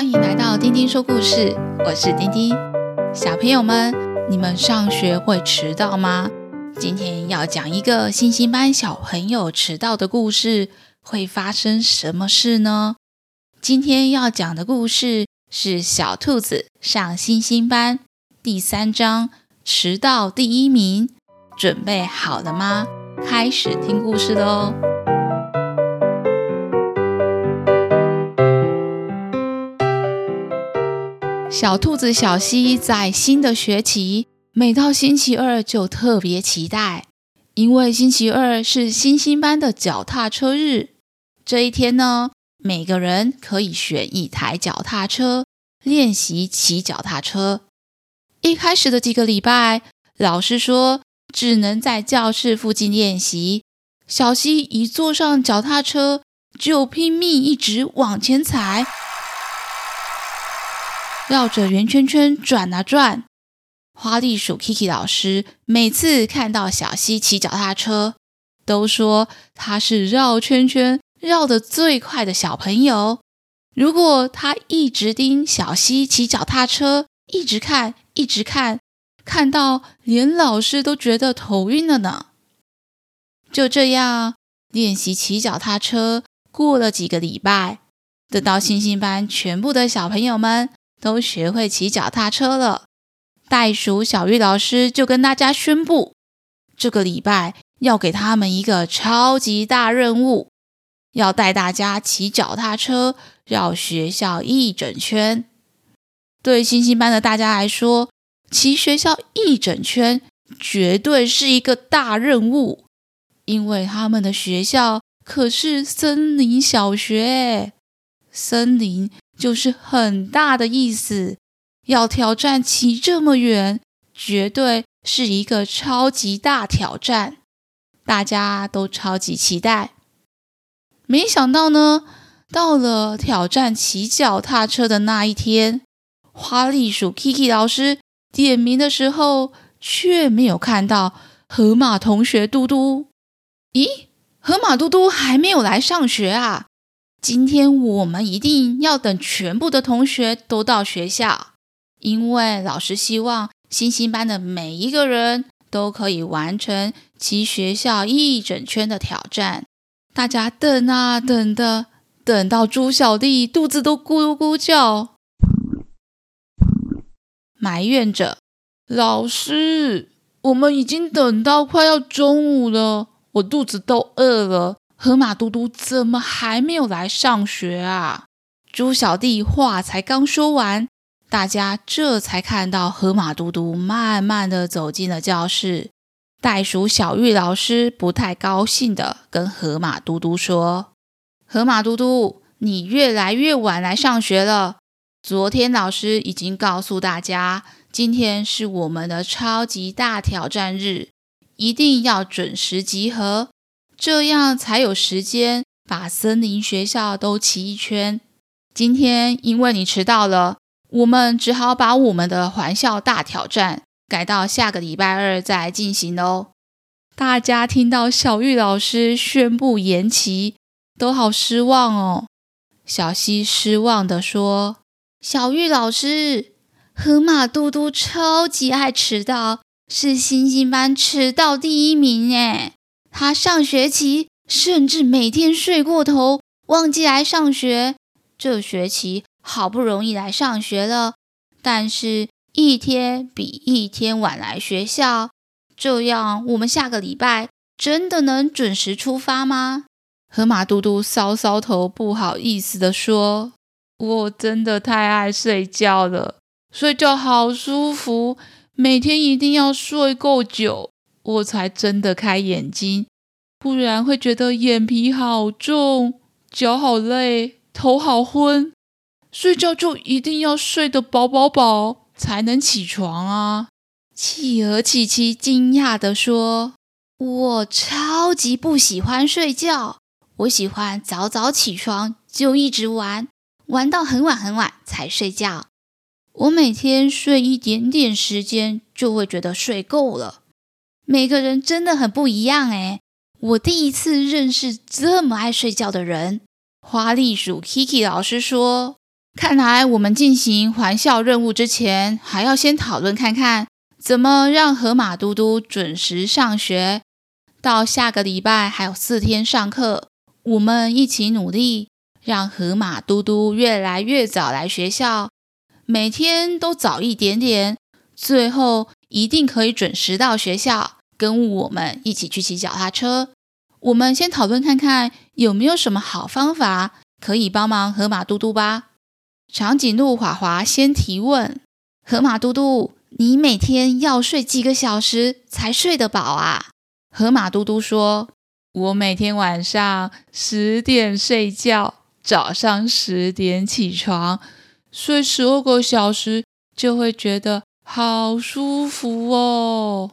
欢迎来到丁丁说故事，我是丁丁。小朋友们，你们上学会迟到吗？今天要讲一个星星班小朋友迟到的故事，会发生什么事呢？今天要讲的故事是小兔子上星星班第三章，迟到第一名。准备好了吗？开始听故事喽！小兔子小希在新的学期，每到星期二就特别期待，因为星期二是星星班的脚踏车日。这一天呢，每个人可以选一台脚踏车，练习骑脚踏车。一开始的几个礼拜，老师说只能在教室附近练习。小希一坐上脚踏车，就拼命一直往前踩。绕着圆圈圈转啊转，花栗鼠 Kiki 老师每次看到小希骑脚踏车，都说他是绕圈圈绕得最快的小朋友。如果他一直盯小希骑脚踏车，一直看，一直看，看到连老师都觉得头晕了呢。就这样练习骑脚踏车，过了几个礼拜，等到星星班全部的小朋友们。都学会骑脚踏车了，袋鼠小玉老师就跟大家宣布，这个礼拜要给他们一个超级大任务，要带大家骑脚踏车绕学校一整圈。对星星班的大家来说，骑学校一整圈绝对是一个大任务，因为他们的学校可是森林小学，森林。就是很大的意思，要挑战骑这么远，绝对是一个超级大挑战，大家都超级期待。没想到呢，到了挑战骑脚踏车的那一天，花栗鼠 Kiki 老师点名的时候，却没有看到河马同学嘟嘟。咦，河马嘟嘟还没有来上学啊？今天我们一定要等全部的同学都到学校，因为老师希望星星班的每一个人都可以完成其学校一整圈的挑战。大家等啊等的，等到猪小弟肚子都咕噜咕叫，埋怨着：“老师，我们已经等到快要中午了，我肚子都饿了。”河马嘟嘟怎么还没有来上学啊？猪小弟话才刚说完，大家这才看到河马嘟嘟慢慢的走进了教室。袋鼠小玉老师不太高兴的跟河马嘟嘟说：“河马嘟嘟，你越来越晚来上学了。昨天老师已经告诉大家，今天是我们的超级大挑战日，一定要准时集合。”这样才有时间把森林学校都骑一圈。今天因为你迟到了，我们只好把我们的环校大挑战改到下个礼拜二再进行喽。大家听到小玉老师宣布延期，都好失望哦。小溪失望地说：“小玉老师，河马嘟嘟超级爱迟到，是星星班迟到第一名诶。”他上学期甚至每天睡过头，忘记来上学。这学期好不容易来上学了，但是一天比一天晚来学校。这样，我们下个礼拜真的能准时出发吗？河马嘟嘟搔搔头，不好意思地说：“我真的太爱睡觉了，睡觉好舒服，每天一定要睡够久。”我才真的开眼睛，不然会觉得眼皮好重，脚好累，头好昏。睡觉就一定要睡得饱饱饱，才能起床啊！企鹅琪琪惊讶地说：“我超级不喜欢睡觉，我喜欢早早起床就一直玩，玩到很晚很晚才睡觉。我每天睡一点点时间，就会觉得睡够了。”每个人真的很不一样诶，我第一次认识这么爱睡觉的人。花栗鼠 Kiki 老师说：“看来我们进行环校任务之前，还要先讨论看看，怎么让河马嘟嘟准时上学。到下个礼拜还有四天上课，我们一起努力，让河马嘟嘟越来越早来学校，每天都早一点点，最后一定可以准时到学校，跟我们一起去骑脚踏车。我们先讨论看看有没有什么好方法可以帮忙河马嘟嘟吧。长颈鹿华华先提问：河马嘟嘟，你每天要睡几个小时才睡得饱啊？河马嘟嘟说：“我每天晚上十点睡觉，早上十点起床，睡十二个小时就会觉得好舒服哦。”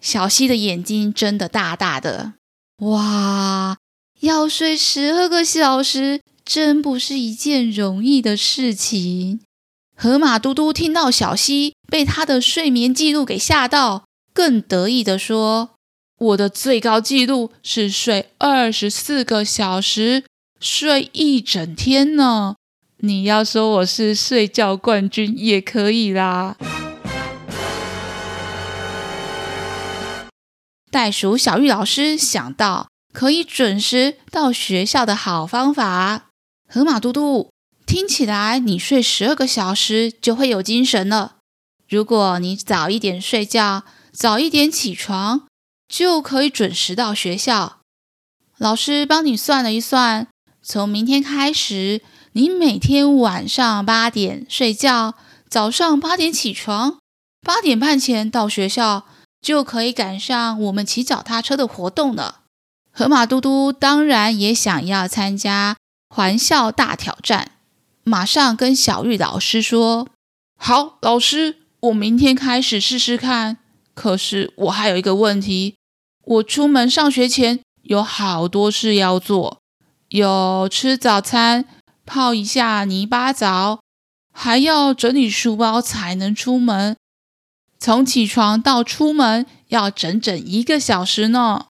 小溪的眼睛睁得大大的，哇！要睡十二个小时，真不是一件容易的事情。河马嘟嘟听到小溪被他的睡眠记录给吓到，更得意地说。我的最高纪录是睡二十四个小时，睡一整天呢。你要说我是睡觉冠军也可以啦。袋鼠小玉老师想到可以准时到学校的好方法。河马嘟嘟，听起来你睡十二个小时就会有精神了。如果你早一点睡觉，早一点起床。就可以准时到学校。老师帮你算了一算，从明天开始，你每天晚上八点睡觉，早上八点起床，八点半前到学校，就可以赶上我们骑脚踏车的活动了。河马嘟嘟当然也想要参加环校大挑战，马上跟小玉老师说：“好，老师，我明天开始试试看。可是我还有一个问题。”我出门上学前有好多事要做，有吃早餐、泡一下泥巴澡，还要整理书包才能出门。从起床到出门要整整一个小时呢。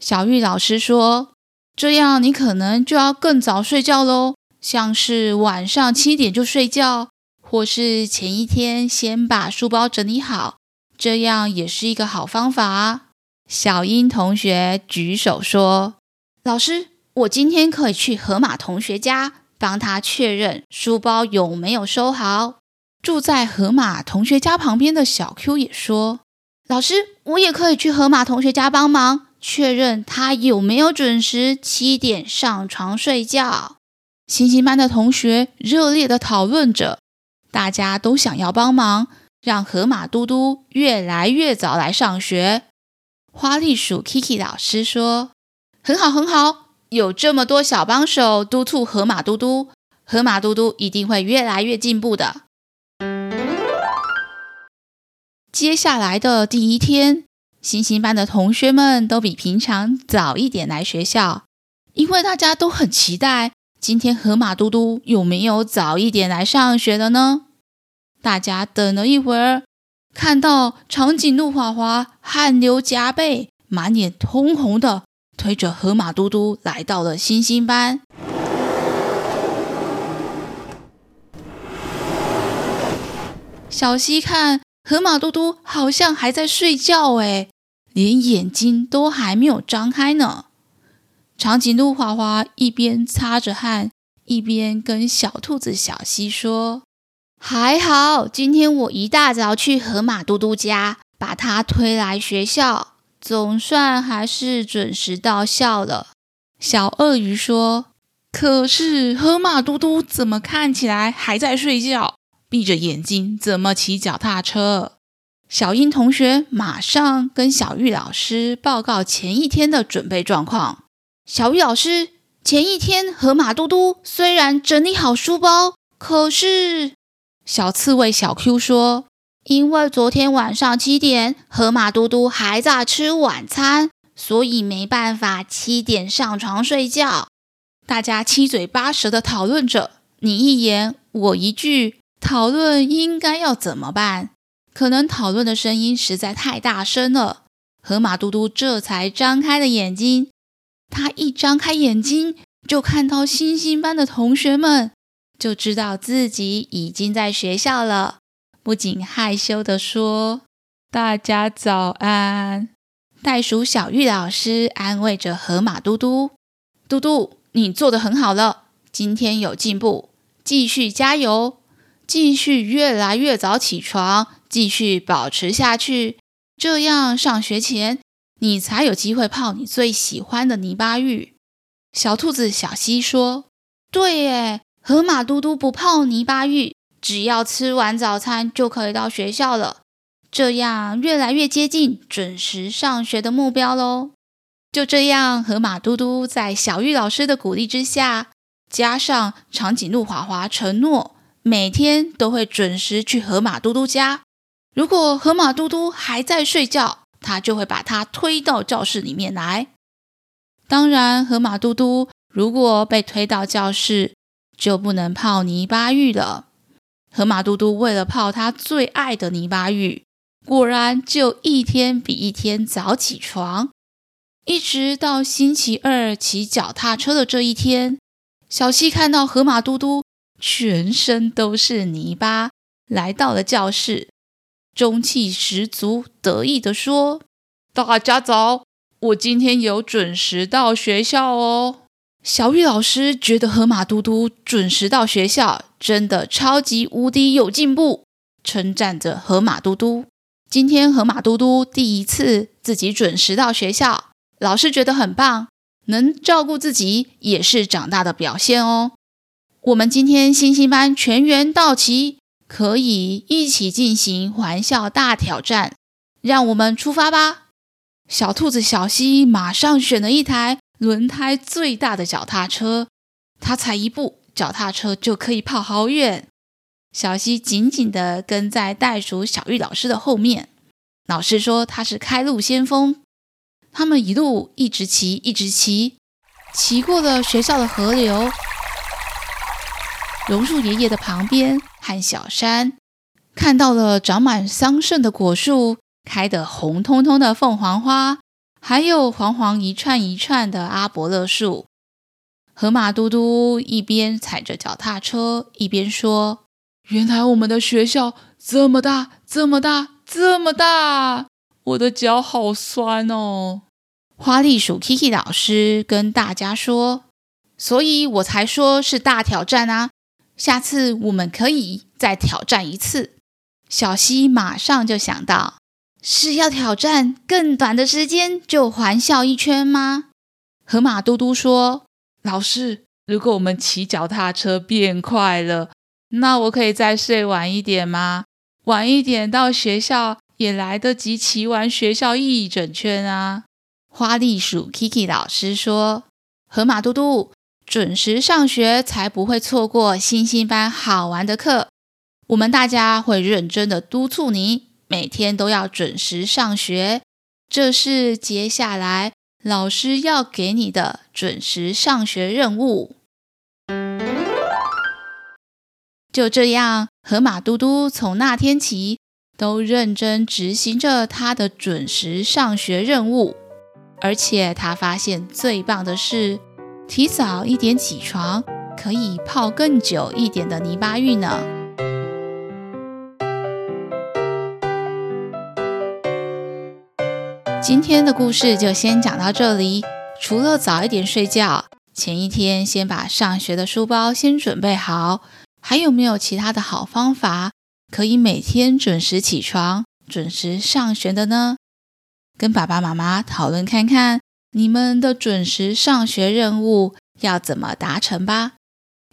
小玉老师说：“这样你可能就要更早睡觉喽，像是晚上七点就睡觉，或是前一天先把书包整理好，这样也是一个好方法。”小英同学举手说：“老师，我今天可以去河马同学家帮他确认书包有没有收好。”住在河马同学家旁边的小 Q 也说：“老师，我也可以去河马同学家帮忙确认他有没有准时七点上床睡觉。”星星班的同学热烈的讨论着，大家都想要帮忙，让河马嘟嘟越来越早来上学。花栗鼠 Kiki 老师说：“很好，很好，有这么多小帮手督促河马嘟嘟，河马嘟嘟一定会越来越进步的。”接下来的第一天，星星班的同学们都比平常早一点来学校，因为大家都很期待今天河马嘟嘟有没有早一点来上学的呢？大家等了一会儿。看到长颈鹿华华汗流浃背、满脸通红的推着河马嘟嘟来到了星星班。小溪看河马嘟嘟好像还在睡觉诶，连眼睛都还没有张开呢。长颈鹿花花一边擦着汗，一边跟小兔子小溪说。还好，今天我一大早去河马嘟嘟家，把他推来学校，总算还是准时到校了。小鳄鱼说：“可是河马嘟嘟怎么看起来还在睡觉？闭着眼睛怎么骑脚踏车？”小英同学马上跟小玉老师报告前一天的准备状况。小玉老师，前一天河马嘟嘟虽然整理好书包，可是……小刺猬小 Q 说：“因为昨天晚上七点，河马嘟嘟还在吃晚餐，所以没办法七点上床睡觉。”大家七嘴八舌的讨论着，你一言我一句，讨论应该要怎么办。可能讨论的声音实在太大声了，河马嘟嘟这才张开了眼睛。他一张开眼睛，就看到星星班的同学们。就知道自己已经在学校了，不仅害羞地说：“大家早安。”袋鼠小玉老师安慰着河马嘟嘟：“嘟嘟，你做得很好了，今天有进步，继续加油，继续越来越早起床，继续保持下去，这样上学前你才有机会泡你最喜欢的泥巴浴。”小兔子小溪说：“对耶，河马嘟嘟不泡泥巴浴，只要吃完早餐就可以到学校了。”这样越来越接近准时上学的目标喽。就这样，河马嘟嘟在小玉老师的鼓励之下，加上长颈鹿华华承诺每天都会准时去河马嘟嘟家。如果河马嘟嘟还在睡觉，他就会把他推到教室里面来。当然，河马嘟嘟如果被推到教室，就不能泡泥巴浴了。河马嘟嘟为了泡他最爱的泥巴浴。果然，就一天比一天早起床，一直到星期二骑脚踏车的这一天，小溪看到河马嘟嘟全身都是泥巴，来到了教室，中气十足，得意地说：“大家早，我今天有准时到学校哦。”小玉老师觉得河马嘟嘟准时到学校，真的超级无敌有进步，称赞着河马嘟嘟。今天河马嘟嘟第一次自己准时到学校，老师觉得很棒，能照顾自己也是长大的表现哦。我们今天星星班全员到齐，可以一起进行环校大挑战，让我们出发吧！小兔子小溪马上选了一台轮胎最大的脚踏车，他踩一步，脚踏车就可以跑好远。小溪紧紧地跟在袋鼠小玉老师的后面，老师说他是开路先锋。他们一路一直骑，一直骑，骑过了学校的河流、榕树爷爷的旁边和小山，看到了长满桑葚的果树、开得红彤彤的凤凰花，还有黄黄一串一串的阿伯勒树。河马嘟嘟一边踩着脚踏车，一边说。原来我们的学校这么大，这么大，这么大！我的脚好酸哦。花栗鼠 Kiki 老师跟大家说，所以我才说是大挑战啊！下次我们可以再挑战一次。小溪马上就想到，是要挑战更短的时间就环校一圈吗？河马嘟嘟说：“老师，如果我们骑脚踏车变快了。”那我可以再睡晚一点吗？晚一点到学校也来得及骑完学校一整圈啊！花栗鼠 Kiki 老师说：“河马嘟嘟，准时上学才不会错过星星班好玩的课。我们大家会认真的督促你，每天都要准时上学。这是接下来老师要给你的准时上学任务。”就这样，河马嘟嘟从那天起都认真执行着他的准时上学任务，而且他发现最棒的是，提早一点起床可以泡更久一点的泥巴浴呢。今天的故事就先讲到这里。除了早一点睡觉，前一天先把上学的书包先准备好。还有没有其他的好方法，可以每天准时起床、准时上学的呢？跟爸爸妈妈讨论看看，你们的准时上学任务要怎么达成吧。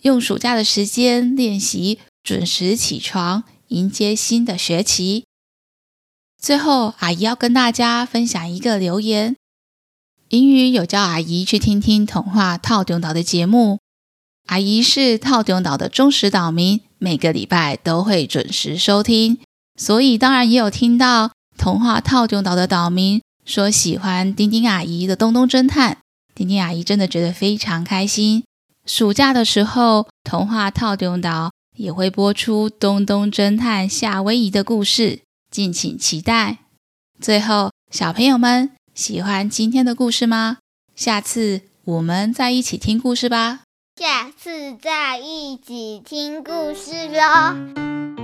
用暑假的时间练习准时起床，迎接新的学期。最后，阿姨要跟大家分享一个留言：英语有叫阿姨去听听童话透中岛的节目。阿姨是透中岛的忠实岛民，每个礼拜都会准时收听，所以当然也有听到童话透中岛的岛民说喜欢丁丁阿姨的东东侦探。丁丁阿姨真的觉得非常开心。暑假的时候，童话透中岛也会播出东东侦探夏威夷的故事，敬请期待。最后，小朋友们喜欢今天的故事吗？下次我们再一起听故事吧。下次再一起听故事喽。